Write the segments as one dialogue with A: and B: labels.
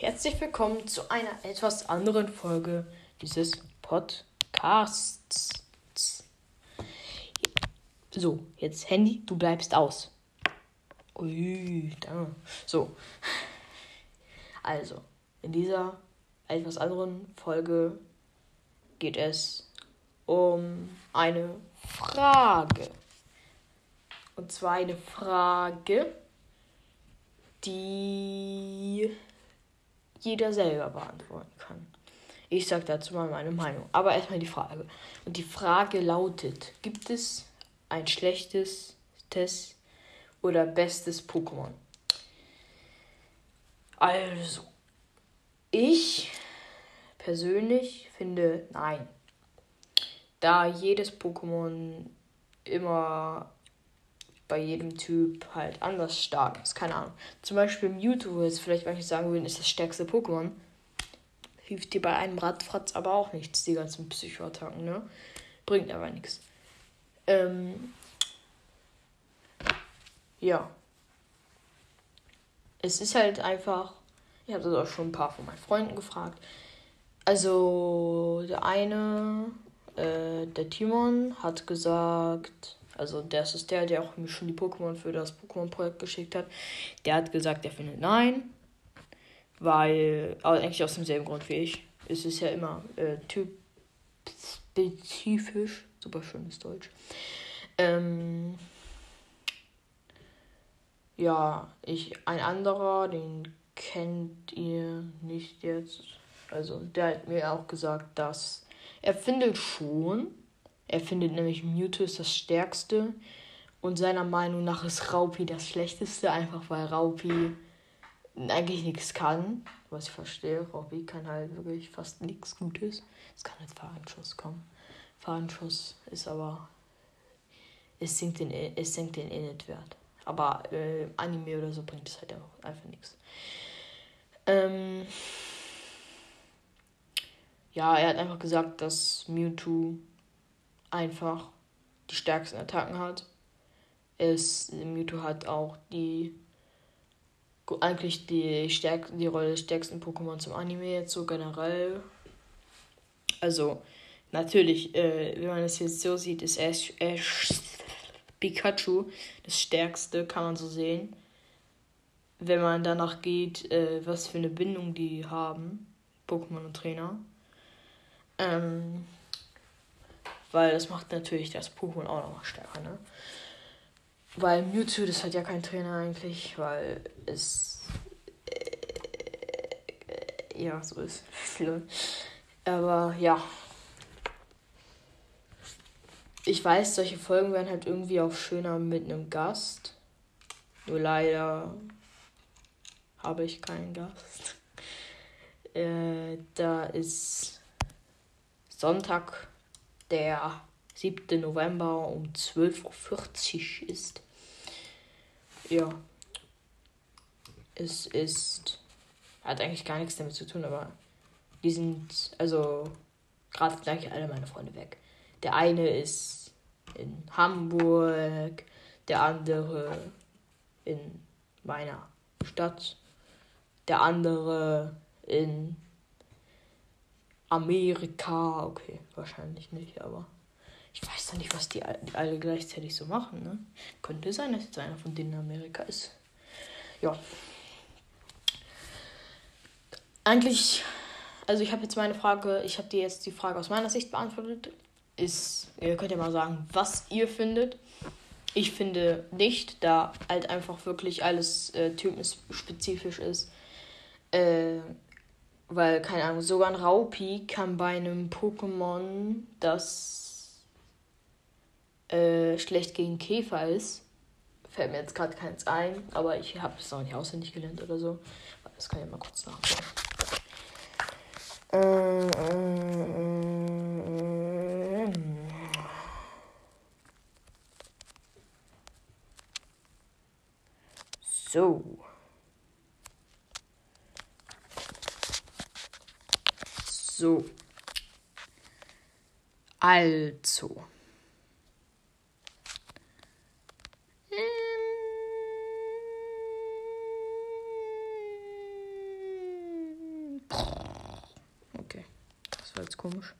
A: Herzlich willkommen zu einer etwas anderen Folge dieses Podcasts. So, jetzt Handy, du bleibst aus. Ui, danke. So. Also, in dieser etwas anderen Folge geht es um eine Frage. Und zwar eine Frage, die jeder selber beantworten kann. Ich sage dazu mal meine Meinung. Aber erstmal die Frage. Und die Frage lautet: Gibt es ein schlechtes Test oder bestes Pokémon? Also, ich persönlich finde nein. Da jedes Pokémon immer bei jedem Typ halt anders stark ist. Keine Ahnung. Zum Beispiel Mewtwo, wo jetzt vielleicht manche sagen würden, ist das stärkste Pokémon. Hilft dir bei einem Radfratz aber auch nichts, die ganzen Psychoattacken, ne? Bringt aber nichts. Ähm, ja. Es ist halt einfach. Ich habe das auch schon ein paar von meinen Freunden gefragt. Also, der eine, äh, der Timon, hat gesagt, also das ist der, der auch mir schon die Pokémon für das Pokémon-Projekt geschickt hat. Der hat gesagt, er findet nein. Weil, aber eigentlich aus demselben Grund wie ich. Es ist ja immer äh, typspezifisch. Super schönes Deutsch. Ähm, ja, ich, ein anderer, den kennt ihr nicht jetzt. Also, der hat mir auch gesagt, dass er findet schon, er findet nämlich Mewtwo ist das stärkste und seiner Meinung nach ist Raupi das schlechteste, einfach weil Raupi eigentlich nichts kann. Was ich verstehe, Raupi kann halt wirklich fast nichts Gutes. Es kann als Fahrenschuss kommen. Fahrenschuss ist aber. Es sinkt den, es senkt den Init-Wert. Aber äh, Anime oder so bringt es halt auch einfach nichts. Ähm ja, er hat einfach gesagt, dass Mewtwo einfach die stärksten Attacken hat. Es, Mewtwo hat auch die eigentlich die, stärk die Rolle des stärksten Pokémon zum Anime jetzt so generell. Also, natürlich, äh, wenn man es jetzt so sieht, ist Ash, Ash Pikachu das stärkste, kann man so sehen. Wenn man danach geht, äh, was für eine Bindung die haben, Pokémon und Trainer. Ähm, weil das macht natürlich das Pokémon auch noch stärker, ne? Weil Mewtwo, das hat ja kein Trainer eigentlich, weil es. Äh, ja, so ist. Aber ja. Ich weiß, solche Folgen werden halt irgendwie auch schöner mit einem Gast. Nur leider habe ich keinen Gast. Äh, da ist Sonntag der 7. November um 12.40 Uhr ist. Ja. Es ist. Hat eigentlich gar nichts damit zu tun, aber die sind. Also. Gerade gleich alle meine Freunde weg. Der eine ist in Hamburg, der andere in meiner Stadt, der andere in Amerika, okay, wahrscheinlich nicht, aber ich weiß doch nicht, was die, die alle gleichzeitig so machen, ne? Könnte sein, dass jetzt einer von denen Amerika ist. Ja. Eigentlich, also ich habe jetzt meine Frage, ich habe dir jetzt die Frage aus meiner Sicht beantwortet. Ist, ihr könnt ja mal sagen, was ihr findet. Ich finde nicht, da halt einfach wirklich alles äh, typenspezifisch ist. Äh, weil, keine Ahnung, sogar ein Raupi kann bei einem Pokémon, das äh, schlecht gegen Käfer ist, fällt mir jetzt gerade keins ein, aber ich habe es auch nicht auswendig gelernt oder so. Das kann ich mal kurz nachschauen. So. So. Also. Okay, das war jetzt komisch.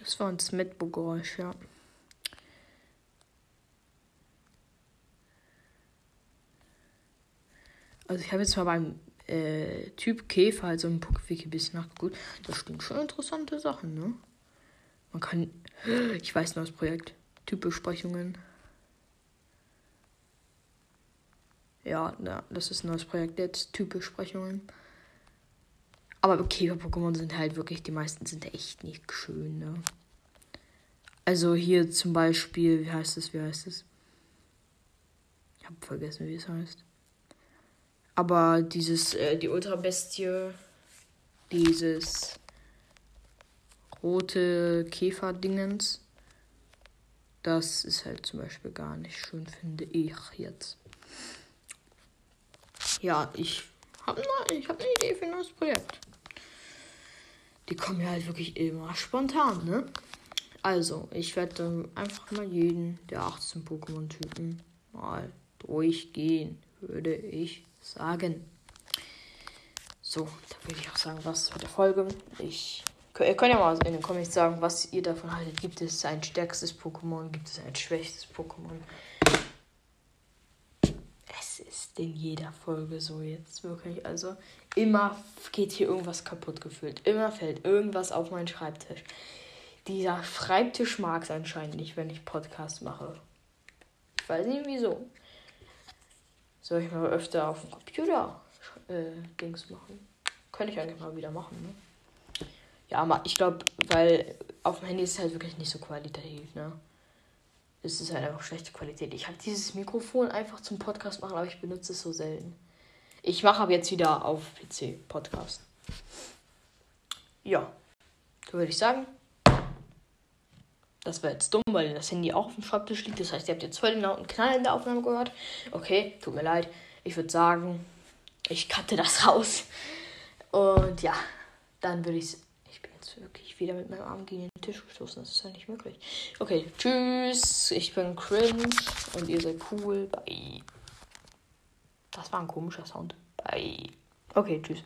A: Das war ein Smetbo-Geräusch, ja. Also ich habe jetzt mal beim äh, Typ Käfer halt so ein bisschen nachgeguckt. Das stimmt schon interessante Sachen, ne? Man kann. Ich weiß neues Projekt. Typbesprechungen. Ja, ja, das ist ein neues Projekt jetzt. Typbesprechungen. Aber Käfer-Pokémon sind halt wirklich, die meisten sind echt nicht schön, ne? Also hier zum Beispiel, wie heißt es, wie heißt es? Ich habe vergessen, wie es heißt. Aber dieses, äh, die Ultrabestie, dieses rote Käferdingens, das ist halt zum Beispiel gar nicht schön, finde ich jetzt. Ja, ich habe ich hab eine Idee für ein neues Projekt. Die kommen ja halt wirklich immer spontan, ne? Also, ich werde einfach mal jeden der 18 Pokémon-Typen mal durchgehen, würde ich sagen. So, da würde ich auch sagen, was mit der Folge. Ich ihr könnt ja mal in den Comments sagen, was ihr davon haltet. Gibt es ein stärkstes Pokémon? Gibt es ein schwächstes Pokémon? Es ist in jeder Folge so jetzt wirklich. Also immer geht hier irgendwas kaputt gefühlt. Immer fällt irgendwas auf meinen Schreibtisch. Dieser Schreibtisch mag es anscheinend nicht, wenn ich Podcast mache. Ich weiß nicht wieso. Soll ich mal öfter auf dem Computer äh, Dings machen? Könnte ich eigentlich mal wieder machen, ne? Ja, aber ich glaube, weil auf dem Handy ist es halt wirklich nicht so qualitativ, ne? Es ist halt einfach schlechte Qualität. Ich habe dieses Mikrofon einfach zum Podcast machen, aber ich benutze es so selten. Ich mache aber jetzt wieder auf PC Podcast. Ja, so würde ich sagen. Das war jetzt dumm, weil das Handy auch auf dem Schreibtisch liegt. Das heißt, ihr habt jetzt voll den lauten Knall in der Aufnahme gehört. Okay, tut mir leid. Ich würde sagen, ich cutte das raus. Und ja, dann würde ich. Ich bin jetzt wirklich wieder mit meinem Arm gegen den Tisch gestoßen. Das ist ja nicht möglich. Okay, tschüss. Ich bin cringe und ihr seid cool. Bye. Das war ein komischer Sound. Bye. Okay, tschüss.